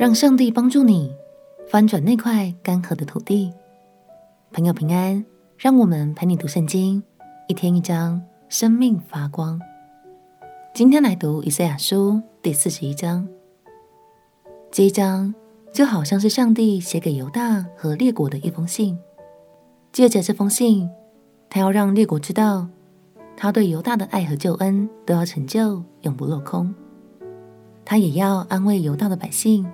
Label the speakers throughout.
Speaker 1: 让上帝帮助你翻转那块干涸的土地。朋友平安，让我们陪你读圣经，一天一章，生命发光。今天来读以赛亚书第四十一章。这一章就好像是上帝写给犹大和列国的一封信。借着这封信，他要让列国知道，他对犹大的爱和救恩都要成就，永不落空。他也要安慰犹大的百姓。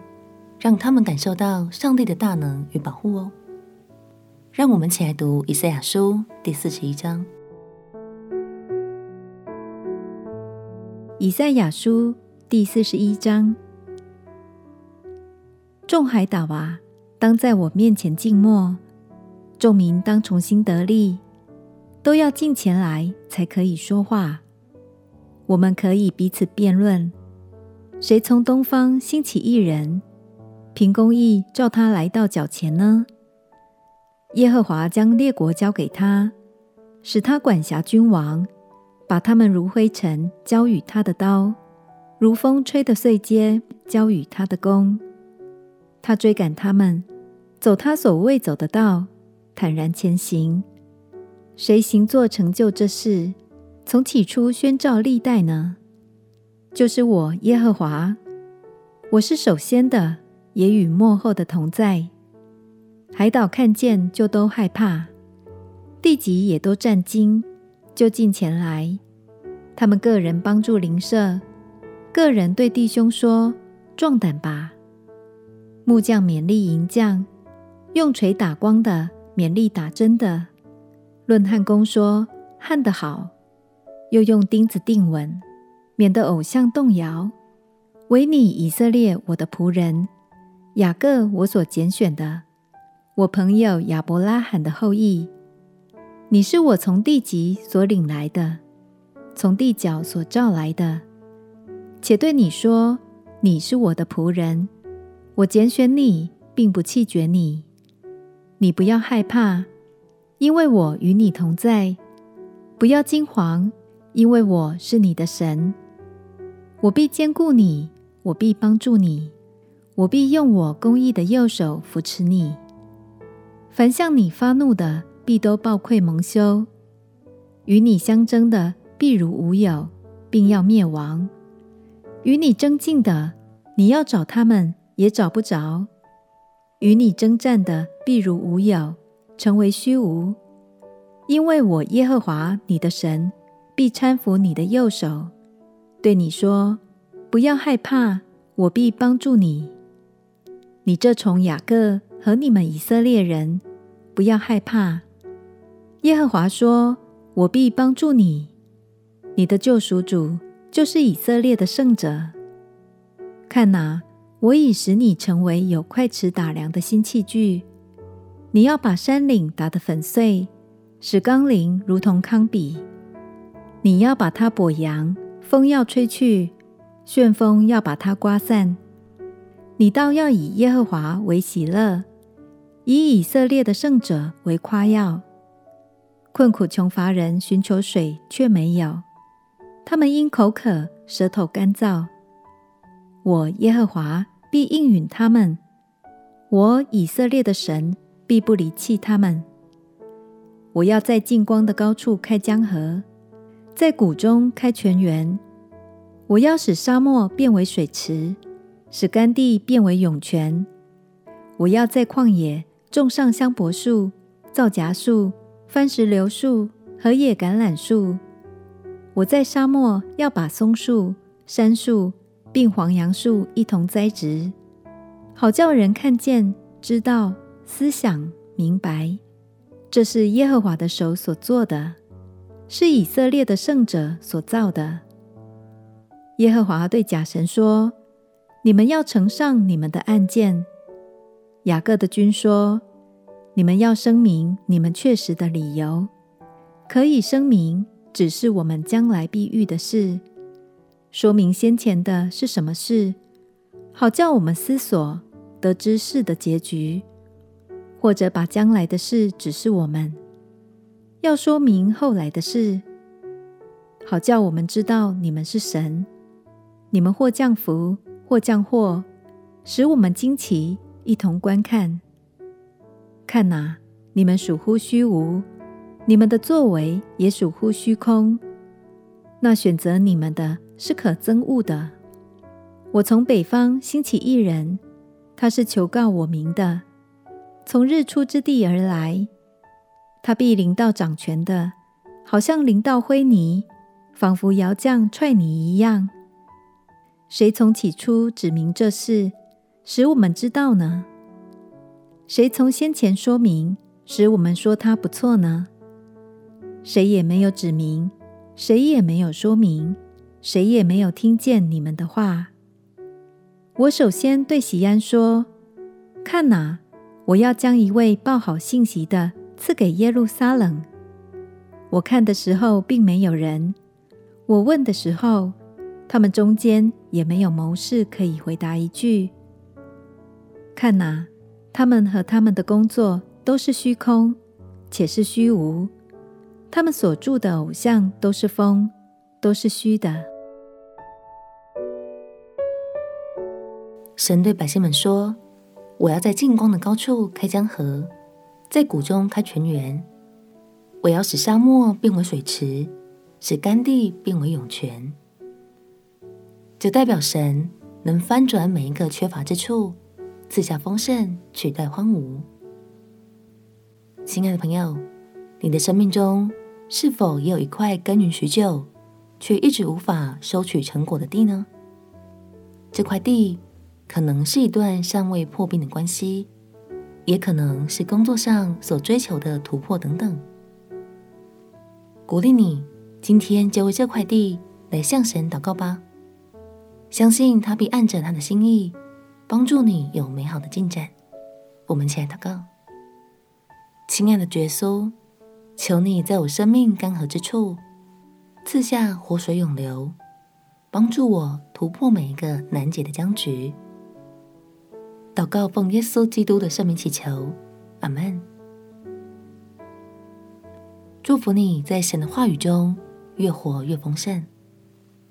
Speaker 1: 让他们感受到上帝的大能与保护哦。让我们一起来读以赛亚书第四十一章。
Speaker 2: 以赛亚书第四十一章：众海岛啊，当在我面前静默；众民当重新得力，都要近前来，才可以说话。我们可以彼此辩论，谁从东方兴起一人？凭公义召他来到脚前呢？耶和华将列国交给他，使他管辖君王，把他们如灰尘交与他的刀，如风吹的碎秸交与他的弓。他追赶他们，走他所未走的道，坦然前行。谁行作成就这事，从起初宣召历代呢？就是我耶和华，我是首先的。也与幕后的同在，海岛看见就都害怕，地级也都战惊，就近前来。他们个人帮助邻舍，个人对弟兄说：“壮胆吧！”木匠勉励银匠，用锤打光的勉励打针的，论焊工说：“焊得好！”又用钉子钉稳，免得偶像动摇。唯你以色列，我的仆人。雅各，我所拣选的，我朋友亚伯拉罕的后裔，你是我从地极所领来的，从地角所召来的。且对你说，你是我的仆人，我拣选你，并不弃绝你。你不要害怕，因为我与你同在；不要惊惶，因为我是你的神。我必兼顾你，我必帮助你。我必用我公义的右手扶持你。凡向你发怒的，必都抱愧蒙羞；与你相争的，必如无有，并要灭亡。与你争竞的，你要找他们，也找不着；与你争战的，必如无有，成为虚无。因为我耶和华你的神，必搀扶你的右手，对你说：不要害怕，我必帮助你。你这虫雅各和你们以色列人，不要害怕。耶和华说：“我必帮助你。你的救赎主就是以色列的圣者。看哪，我已使你成为有快尺打粮的新器具。你要把山岭打得粉碎，使冈陵如同糠秕。你要把它跛扬，风要吹去，旋风要把它刮散。”你倒要以耶和华为喜乐，以以色列的圣者为夸耀。困苦穷乏人寻求水却没有，他们因口渴，舌头干燥。我耶和华必应允他们，我以色列的神必不离弃他们。我要在净光的高处开江河，在谷中开泉源。我要使沙漠变为水池。使干地变为涌泉。我要在旷野种上香柏树、皂荚树、番石榴树和野橄榄树。我在沙漠要把松树、杉树并黄杨树一同栽植，好叫人看见、知道、思想、明白。这是耶和华的手所做的，是以色列的圣者所造的。耶和华对假神说。你们要呈上你们的案件。雅各的君说：“你们要声明你们确实的理由，可以声明只是我们将来必遇的事，说明先前的是什么事，好叫我们思索得知事的结局，或者把将来的事指示我们，要说明后来的事，好叫我们知道你们是神，你们或降福。”或降祸，使我们惊奇，一同观看。看哪，你们属乎虚无，你们的作为也属乎虚空。那选择你们的是可憎恶的。我从北方兴起一人，他是求告我名的，从日出之地而来。他必临到掌权的，好像临到灰泥，仿佛窑匠踹泥一样。谁从起初指明这事，使我们知道呢？谁从先前说明，使我们说他不错呢？谁也没有指明，谁也没有说明，谁也没有听见你们的话。我首先对喜安说：“看哪，我要将一位报好信息的赐给耶路撒冷。”我看的时候，并没有人；我问的时候，他们中间也没有谋士可以回答一句。看哪，他们和他们的工作都是虚空，且是虚无；他们所住的偶像都是风，都是虚的。
Speaker 1: 神对百姓们说：“我要在净光的高处开江河，在谷中开泉源。我要使沙漠变为水池，使干地变为涌泉。”就代表神能翻转每一个缺乏之处，赐下丰盛，取代荒芜。亲爱的朋友，你的生命中是否也有一块耕耘许久，却一直无法收取成果的地呢？这块地。可能是一段尚未破冰的关系，也可能是工作上所追求的突破等等。鼓励你今天就为这块地来向神祷告吧，相信他必按着他的心意帮助你有美好的进展。我们一起来祷告：亲爱的耶稣，求你在我生命干涸之处赐下活水涌流，帮助我突破每一个难解的僵局。祷告，奉耶稣基督的圣名祈求，阿门。祝福你在神的话语中越活越丰盛。